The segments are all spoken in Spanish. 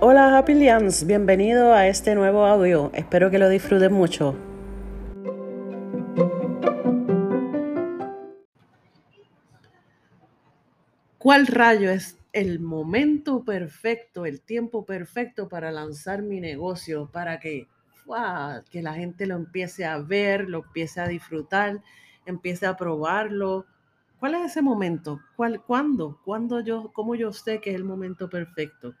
Hola Happy Lians, bienvenido a este nuevo audio. Espero que lo disfruten mucho. ¿Cuál rayo es el momento perfecto, el tiempo perfecto para lanzar mi negocio, para que, que la gente lo empiece a ver, lo empiece a disfrutar, empiece a probarlo? ¿Cuál es ese momento? ¿Cuál, ¿Cuándo? ¿Cuándo yo, cómo yo sé que es el momento perfecto?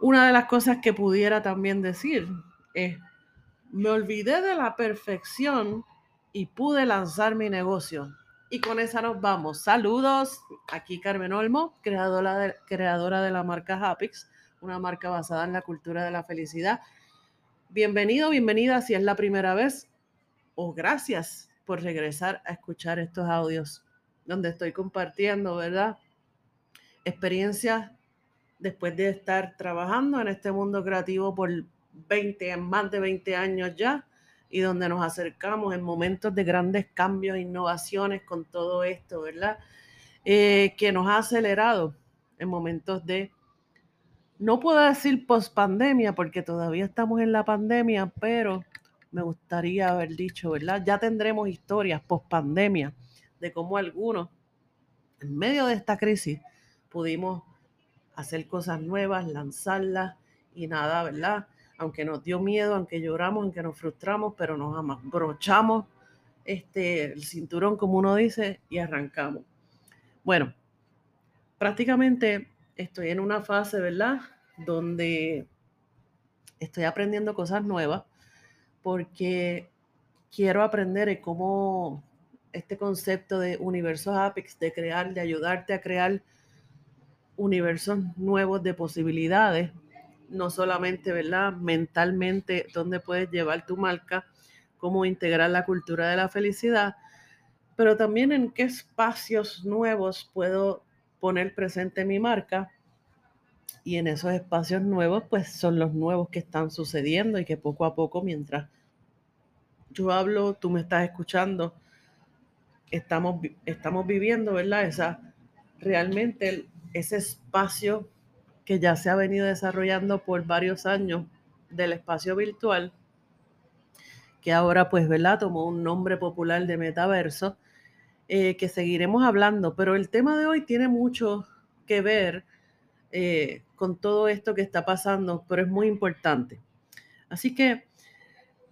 Una de las cosas que pudiera también decir es, me olvidé de la perfección y pude lanzar mi negocio. Y con esa nos vamos. Saludos. Aquí Carmen Olmo, creadora de, la marca Hapix, una marca basada en la cultura de la felicidad. Bienvenido, bienvenida si es la primera vez o gracias por regresar a escuchar estos audios donde estoy compartiendo, ¿verdad? Experiencias después de estar trabajando en este mundo creativo por 20, más de 20 años ya, y donde nos acercamos en momentos de grandes cambios, innovaciones con todo esto, ¿verdad? Eh, que nos ha acelerado en momentos de, no puedo decir post pandemia, porque todavía estamos en la pandemia, pero me gustaría haber dicho, ¿verdad? Ya tendremos historias post pandemia de cómo algunos, en medio de esta crisis, pudimos hacer cosas nuevas, lanzarlas y nada, ¿verdad? Aunque nos dio miedo, aunque lloramos, aunque nos frustramos, pero nos brochamos este, el cinturón, como uno dice, y arrancamos. Bueno, prácticamente estoy en una fase, ¿verdad? Donde estoy aprendiendo cosas nuevas porque quiero aprender cómo este concepto de universos Apex, de crear, de ayudarte a crear universos nuevos de posibilidades, no solamente, ¿verdad? Mentalmente, dónde puedes llevar tu marca, cómo integrar la cultura de la felicidad, pero también en qué espacios nuevos puedo poner presente mi marca. Y en esos espacios nuevos, pues son los nuevos que están sucediendo y que poco a poco, mientras yo hablo, tú me estás escuchando, estamos, estamos viviendo, ¿verdad? Esa realmente ese espacio que ya se ha venido desarrollando por varios años del espacio virtual, que ahora pues, ¿verdad? Tomó un nombre popular de metaverso, eh, que seguiremos hablando, pero el tema de hoy tiene mucho que ver eh, con todo esto que está pasando, pero es muy importante. Así que,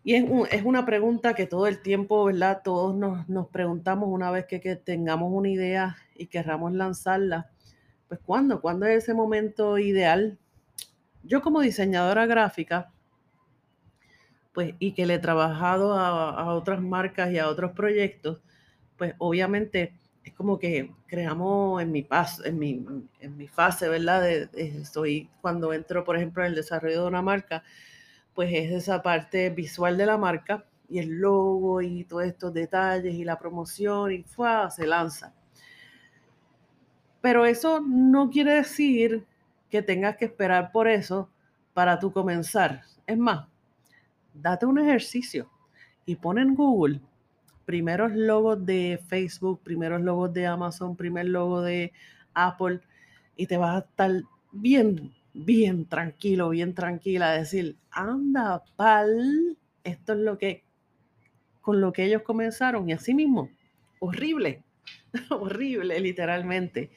y es, es una pregunta que todo el tiempo, ¿verdad? Todos nos, nos preguntamos una vez que, que tengamos una idea y querramos lanzarla pues ¿cuándo? ¿Cuándo es ese momento ideal? Yo como diseñadora gráfica, pues y que le he trabajado a, otras marcas y a otros proyectos, pues obviamente es como que creamos en mi, en mi, en mi fase, ¿verdad? De, estoy cuando entro, por ejemplo, en el desarrollo de una marca, pues es esa parte visual de la marca y el logo y todos estos detalles y la promoción y ¡fua! se lanza. Pero eso no quiere decir que tengas que esperar por eso para tú comenzar. Es más, date un ejercicio y pon en Google primeros logos de Facebook, primeros logos de Amazon, primer logo de Apple y te vas a estar bien, bien tranquilo, bien tranquila decir, anda, pal, esto es lo que, con lo que ellos comenzaron y así mismo, horrible, horrible, literalmente.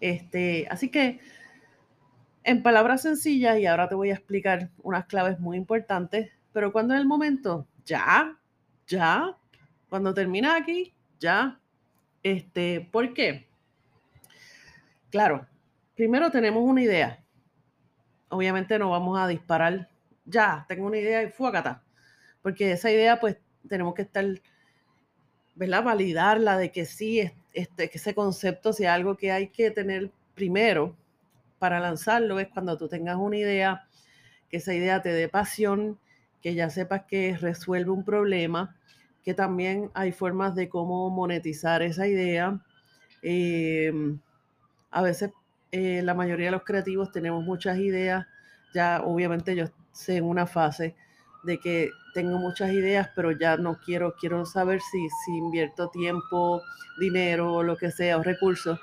Este, así que, en palabras sencillas, y ahora te voy a explicar unas claves muy importantes, pero cuando es el momento, ya, ya, cuando termina aquí, ya. Este, ¿por qué? Claro, primero tenemos una idea. Obviamente no vamos a disparar, ya, tengo una idea y fuácata. Porque esa idea, pues, tenemos que estar, ¿verdad? Validarla de que sí, este, que ese concepto sea algo que hay que tener primero para lanzarlo, es cuando tú tengas una idea, que esa idea te dé pasión, que ya sepas que resuelve un problema, que también hay formas de cómo monetizar esa idea. Em, a veces eh, la mayoría de los creativos tenemos muchas ideas, ya obviamente yo sé en una fase, de que tengo muchas ideas, pero ya no quiero, quiero saber si, si invierto tiempo, dinero o lo que sea, o recursos,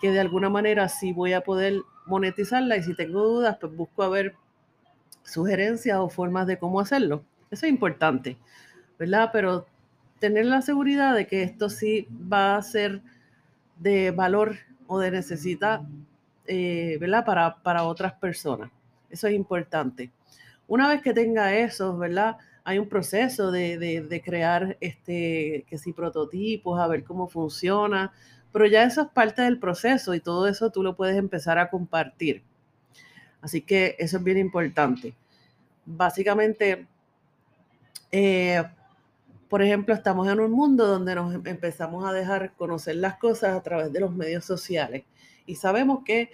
que de alguna manera sí voy a poder monetizarla y si tengo dudas, pues busco a ver sugerencias o formas de cómo hacerlo. Eso es importante, ¿verdad? Pero tener la seguridad de que esto sí va a ser de valor o de necesidad, eh, ¿verdad? Para, para otras personas. Eso es importante. Una vez que tenga eso, ¿verdad? Hay un proceso de, de, crear este, que si prototipos, a ver cómo funciona, pero ya eso es parte del proceso y todo eso tú lo puedes empezar a compartir. Así que eso es bien importante. Básicamente, eh, por ejemplo, estamos en un mundo donde nos empezamos a dejar conocer las cosas a través de los medios sociales y sabemos que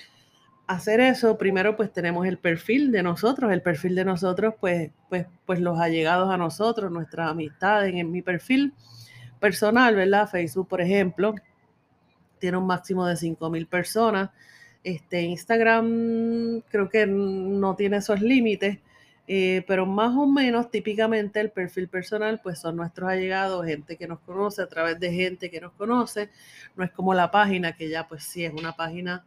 hacer eso, primero pues tenemos el perfil de nosotros, el perfil de nosotros pues, pues, pues los allegados a nosotros, nuestras amistades, en mi perfil personal, ¿verdad? Facebook, por ejemplo, tiene un máximo de 5.000 personas. Este, Instagram creo que no tiene esos límites, eh, pero más o menos típicamente el perfil personal pues son nuestros allegados, gente que nos conoce a través de gente que nos conoce, no es como la página que ya pues sí es una página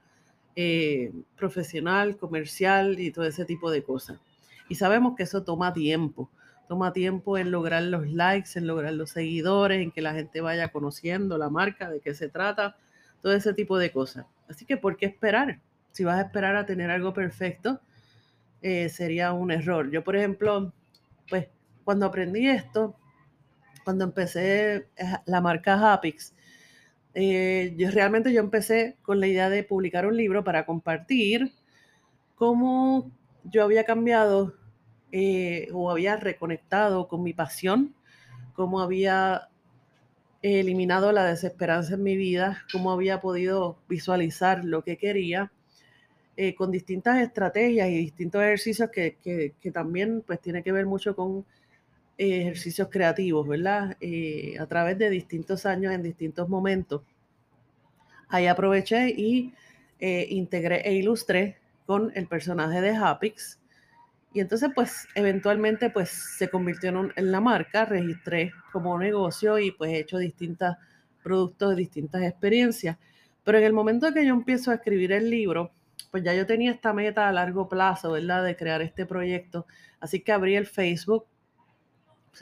eh, profesional, comercial y todo ese tipo de cosas. Y sabemos que eso toma tiempo, toma tiempo en lograr los likes, en lograr los seguidores, en que la gente vaya conociendo la marca, de qué se trata, todo ese tipo de cosas. Así que, ¿por qué esperar? Si vas a esperar a tener algo perfecto, eh, sería un error. Yo, por ejemplo, pues cuando aprendí esto, cuando empecé eh, la marca Hapix, eh, yo realmente yo empecé con la idea de publicar un libro para compartir cómo yo había cambiado o había reconectado con mi pasión, cómo había eliminado la desesperanza en mi vida, cómo había podido visualizar lo que quería eh, con distintas estrategias y distintos ejercicios que, que, también pues tiene que ver mucho con eh, ejercicios creativos, ¿verdad? Eh, a través de distintos años, en distintos momentos. Ahí aproveché y integré e ilustré con el personaje de Hapix. Y entonces, pues, eventualmente, pues, se convirtió en, en la marca, registré como negocio y pues he hecho distintos productos, distintas experiencias. Pero en el momento que yo empiezo a escribir el libro, pues ya yo tenía esta meta a largo plazo, ¿verdad? De crear este proyecto. Así que abrí el Facebook,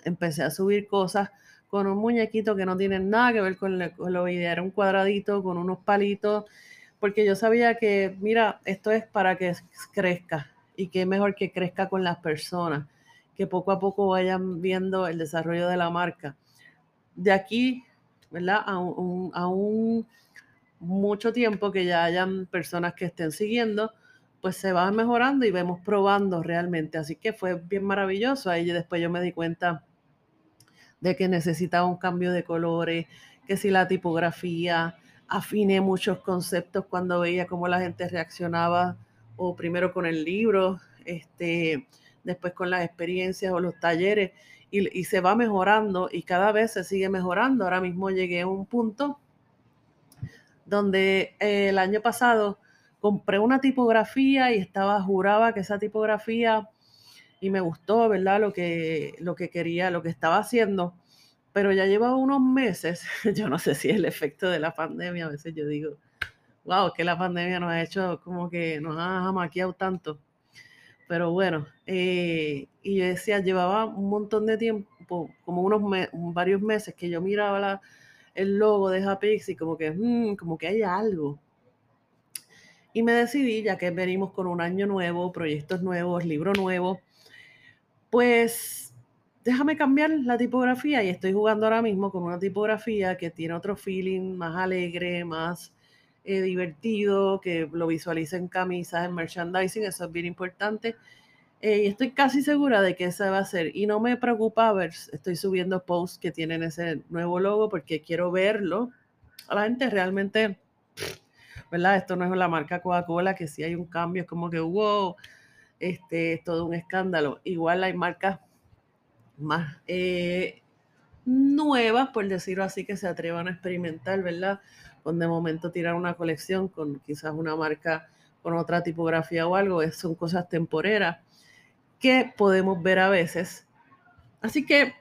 empecé a subir cosas con un muñequito que no tiene nada que ver con, lo idea, era un cuadradito con unos palitos, porque yo sabía que, mira, esto es para que crezca y que mejor que crezca con las personas, que poco a poco vayan viendo el desarrollo de la marca. De aquí, ¿verdad? A a un mucho tiempo que ya hayan personas que estén siguiendo, pues se va mejorando y vemos probando realmente. Así que fue bien maravilloso. Ahí después yo me di cuenta de que necesitaba un cambio de colores, que si la tipografía, afiné muchos conceptos cuando veía cómo la gente reaccionaba, o primero con el libro, este, después con las experiencias o los talleres, y, y se va mejorando y cada vez se sigue mejorando. Ahora mismo llegué a un punto donde eh, el año pasado compré una tipografía y estaba, juraba que esa tipografía, y me gustó, ¿verdad? Lo que, lo que quería, lo que estaba haciendo, pero ya lleva unos meses, yo no sé si es el efecto de la pandemia, a veces yo digo, wow, que la pandemia nos ha hecho como que nos ha maquiado tanto. Pero bueno, eh, y yo decía, llevaba un montón de tiempo, como unos varios meses que yo miraba la, el logo de Hapix y como que, mm, como que hay algo. Y me decidí, ya que venimos con un año nuevo, proyectos nuevos, libro nuevo, pues déjame cambiar la tipografía y estoy jugando ahora mismo con una tipografía que tiene otro feeling más alegre, más eh, divertido, que lo visualiza en camisas, en merchandising, eso es bien importante. Eh, estoy casi segura de que esa va a ser. Y no me preocupa ver, estoy subiendo posts que tienen ese nuevo logo porque quiero verlo. A la gente realmente, ¿verdad? Esto no es la marca Coca-Cola, que si hay un cambio es como que, wow, este, es todo un escándalo. Igual hay marcas más eh, nuevas, por decirlo así, que se atrevan a experimentar, ¿verdad? Con de momento tirar una colección con quizás una marca con otra tipografía o algo, son cosas temporeras que podemos ver a veces Así que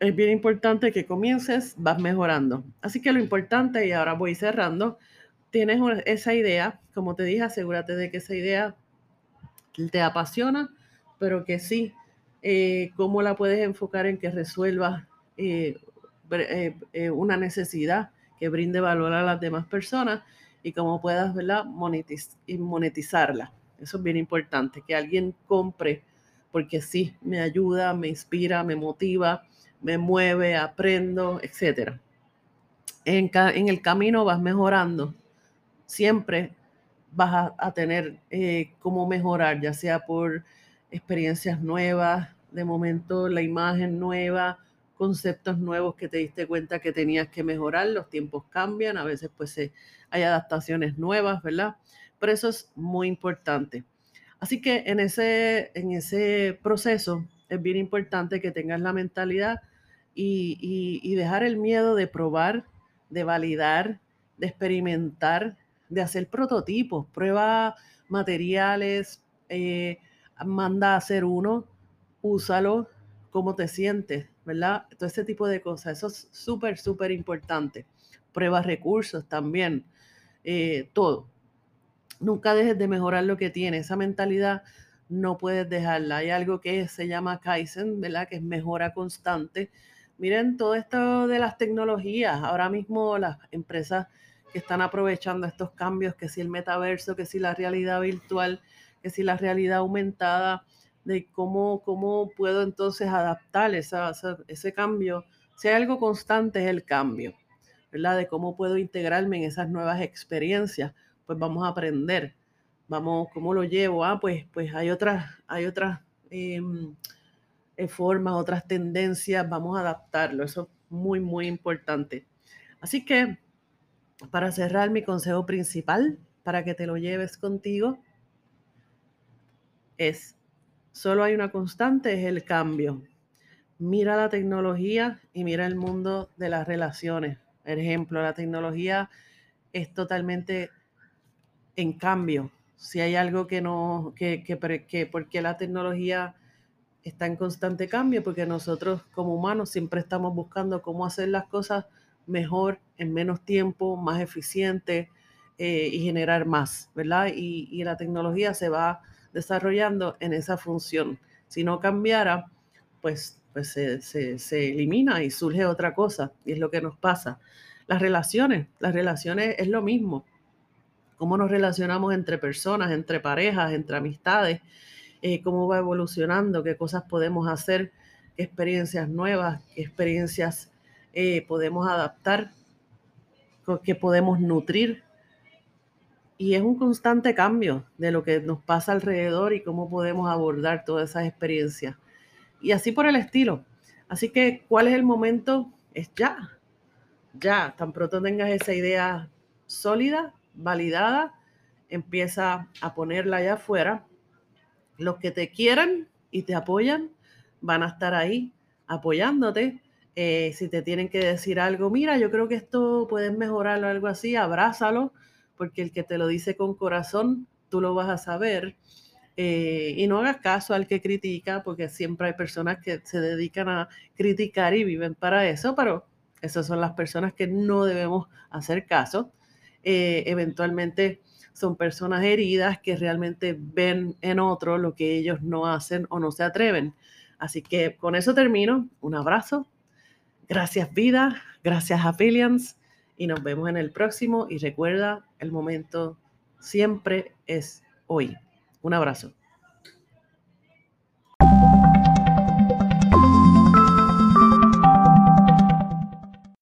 es bien importante que comiences, vas mejorando. Así que lo importante, y ahora voy cerrando, tienes esa idea, como te dije, asegúrate de que esa idea te apasiona, pero que sí, eh, cómo la puedes enfocar en que resuelva eh, eh, una necesidad que brinde valor a las demás personas y cómo puedas ¿verdad? monetizarla. Eso es bien importante, que alguien compre, porque sí, me ayuda, me inspira, me motiva, me mueve, aprendo, etc. En, en el camino vas mejorando. Siempre vas a, tener eh, cómo mejorar, ya sea por experiencias nuevas, de momento la imagen nueva, conceptos nuevos que te diste cuenta que tenías que mejorar, los tiempos cambian, a veces pues hay adaptaciones nuevas, ¿verdad? Pero eso es muy importante. Así que en ese, en ese proceso es bien importante que tengas la mentalidad y, dejar el miedo de probar, de validar, de experimentar, de hacer prototipos, prueba materiales, eh, manda a hacer uno, úsalo, cómo te sientes, ¿verdad? Todo ese tipo de cosas, eso es súper, súper importante. Prueba recursos también, eh, todo. Nunca dejes de mejorar lo que tienes, esa mentalidad no puedes dejarla. Hay algo que se llama Kaizen, ¿verdad? Que es mejora constante. Miren todo esto de las tecnologías. Ahora mismo las empresas que están aprovechando estos cambios, que si el metaverso, que si la realidad virtual, que si la realidad aumentada, de cómo, cómo puedo entonces adaptar esa, ese cambio. Si hay algo constante es el cambio, ¿verdad? De cómo puedo integrarme en esas nuevas experiencias, pues vamos a aprender. Vamos, ¿cómo lo llevo? Ah, pues, pues hay otras, hay otras em, eh, formas, otras tendencias, vamos a adaptarlo. Eso es muy, muy importante. Así que para cerrar, mi consejo principal para que te lo lleves contigo es, solo hay una constante, es el cambio. Mira la tecnología y mira el mundo de las relaciones. Por ejemplo, la tecnología es totalmente en cambio. Si hay algo que no, que, que, que porque la tecnología está en constante cambio, porque nosotros como humanos siempre estamos buscando cómo hacer las cosas mejor, en menos tiempo, más eficiente eh, y generar más, ¿verdad? Y, la tecnología se va desarrollando en esa función. Si no cambiara, pues, pues se, elimina y surge otra cosa, y es lo que nos pasa. Las relaciones, las relaciones es lo mismo. Cómo nos relacionamos entre personas, entre parejas, entre amistades, eh, cómo va evolucionando, qué cosas podemos hacer, qué experiencias nuevas, qué experiencias eh, podemos adaptar, que podemos nutrir. Y es un constante cambio de lo que nos pasa alrededor y cómo podemos abordar todas esas experiencias. Y así por el estilo. Así que, ¿cuál es el momento? Es ya. Ya, tan pronto tengas esa idea sólida, validada, empieza a ponerla allá afuera. Los que te quieran y te apoyan van a estar ahí apoyándote eh, si te tienen que decir algo, mira, yo creo que esto puedes mejorarlo algo así, abrázalo, porque el que te lo dice con corazón, tú lo vas a saber. Eh, y no hagas caso al que critica, porque siempre hay personas que se dedican a criticar y viven para eso, pero esas son las personas que no debemos hacer caso. Eh, eventualmente son personas heridas que realmente ven en otro lo que ellos no hacen o no se atreven. Así que con eso termino. Un abrazo Gracias vida, gracias affiliates y nos vemos en el próximo y recuerda, el momento siempre es hoy. Un abrazo.